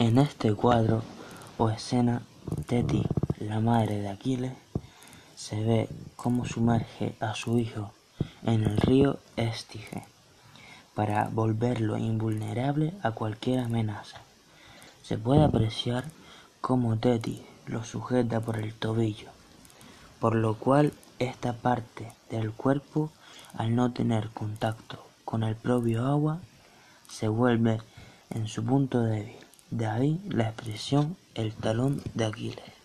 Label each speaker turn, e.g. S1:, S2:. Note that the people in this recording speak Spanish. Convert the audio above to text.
S1: En este cuadro o escena, Teti, la madre de Aquiles, se ve cómo sumerge a su hijo en el río Estige para volverlo invulnerable a cualquier amenaza. Se puede apreciar cómo Teti lo sujeta por el tobillo, por lo cual esta parte del cuerpo, al no tener contacto con el propio agua, se vuelve en su punto débil. De ahí la expresión el talón de Aquiles.